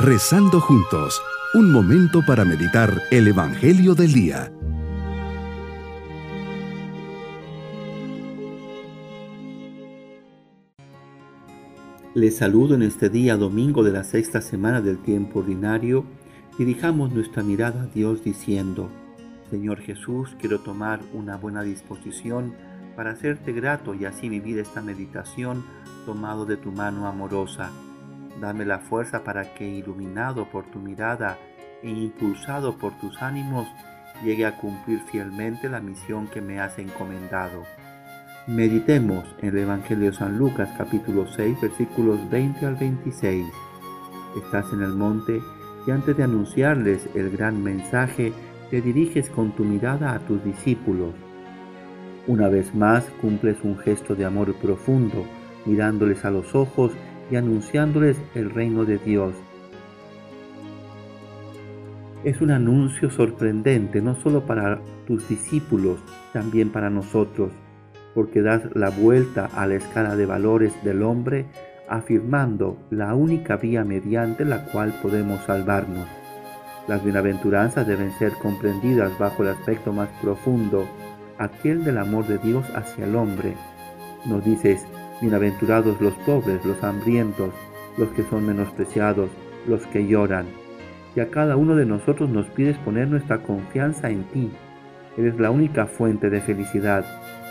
Rezando juntos, un momento para meditar el Evangelio del Día. Les saludo en este día domingo de la sexta semana del tiempo ordinario. Dirijamos nuestra mirada a Dios diciendo, Señor Jesús, quiero tomar una buena disposición para hacerte grato y así vivir esta meditación tomado de tu mano amorosa. Dame la fuerza para que, iluminado por tu mirada e impulsado por tus ánimos, llegue a cumplir fielmente la misión que me has encomendado. Meditemos en el Evangelio de San Lucas capítulo 6 versículos 20 al 26. Estás en el monte y antes de anunciarles el gran mensaje, te diriges con tu mirada a tus discípulos una vez más cumples un gesto de amor profundo, mirándoles a los ojos y anunciándoles el reino de Dios. Es un anuncio sorprendente no solo para tus discípulos, también para nosotros, porque das la vuelta a la escala de valores del hombre, afirmando la única vía mediante la cual podemos salvarnos. Las bienaventuranzas deben ser comprendidas bajo el aspecto más profundo aquel del amor de Dios hacia el hombre. Nos dices, bienaventurados los pobres, los hambrientos, los que son menospreciados, los que lloran. Y a cada uno de nosotros nos pides poner nuestra confianza en ti. Eres la única fuente de felicidad,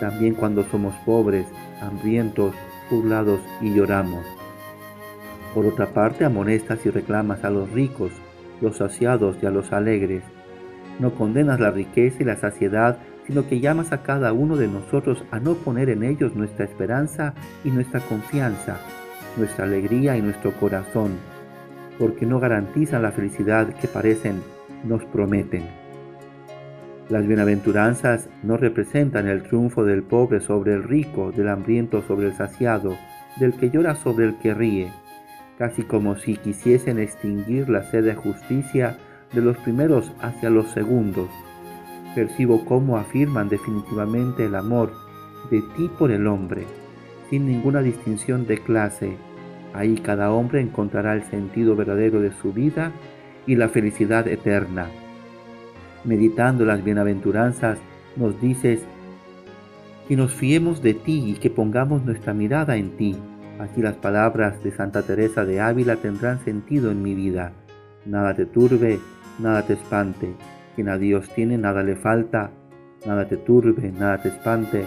también cuando somos pobres, hambrientos, burlados y lloramos. Por otra parte, amonestas y reclamas a los ricos, los saciados y a los alegres. No condenas la riqueza y la saciedad sino que llamas a cada uno de nosotros a no poner en ellos nuestra esperanza y nuestra confianza, nuestra alegría y nuestro corazón, porque no garantizan la felicidad que parecen nos prometen. Las bienaventuranzas no representan el triunfo del pobre sobre el rico, del hambriento sobre el saciado, del que llora sobre el que ríe, casi como si quisiesen extinguir la sed de justicia de los primeros hacia los segundos percibo cómo afirman definitivamente el amor de ti por el hombre, sin ninguna distinción de clase. Ahí cada hombre encontrará el sentido verdadero de su vida y la felicidad eterna. Meditando las bienaventuranzas, nos dices que nos fiemos de ti y que pongamos nuestra mirada en ti. Así las palabras de Santa Teresa de Ávila tendrán sentido en mi vida. Nada te turbe, nada te espante quien a Dios tiene nada le falta, nada te turbe, nada te espante,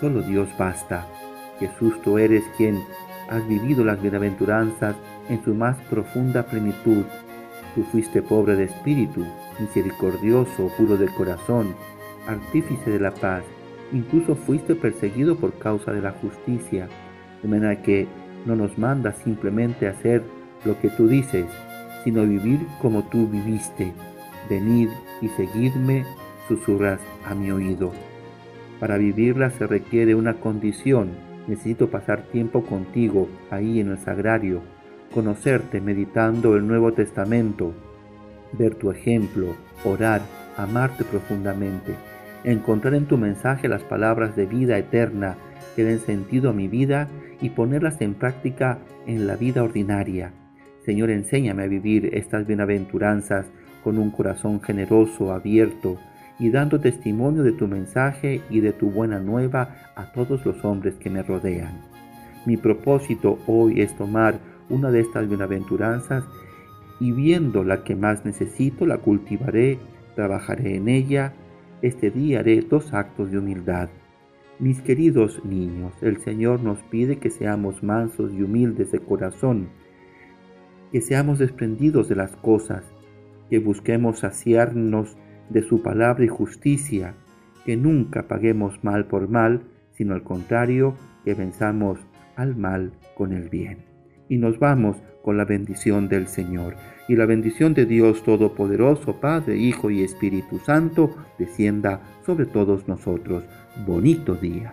solo Dios basta. Jesús, tú eres quien has vivido las bienaventuranzas en su más profunda plenitud. Tú fuiste pobre de espíritu, misericordioso, puro de corazón, artífice de la paz. Incluso fuiste perseguido por causa de la justicia, de manera que no nos mandas simplemente hacer lo que tú dices, sino vivir como tú viviste. Venid y seguidme, susurras a mi oído. Para vivirla se requiere una condición. Necesito pasar tiempo contigo ahí en el sagrario, conocerte meditando el Nuevo Testamento, ver tu ejemplo, orar, amarte profundamente, encontrar en tu mensaje las palabras de vida eterna que den sentido a mi vida y ponerlas en práctica en la vida ordinaria. Señor, enséñame a vivir estas bienaventuranzas con un corazón generoso, abierto, y dando testimonio de tu mensaje y de tu buena nueva a todos los hombres que me rodean. Mi propósito hoy es tomar una de estas bienaventuranzas y viendo la que más necesito, la cultivaré, trabajaré en ella. Este día haré dos actos de humildad. Mis queridos niños, el Señor nos pide que seamos mansos y humildes de corazón, que seamos desprendidos de las cosas, que busquemos saciarnos de su palabra y justicia, que nunca paguemos mal por mal, sino al contrario, que venzamos al mal con el bien. Y nos vamos con la bendición del Señor. Y la bendición de Dios Todopoderoso, Padre, Hijo y Espíritu Santo, descienda sobre todos nosotros. Bonito día.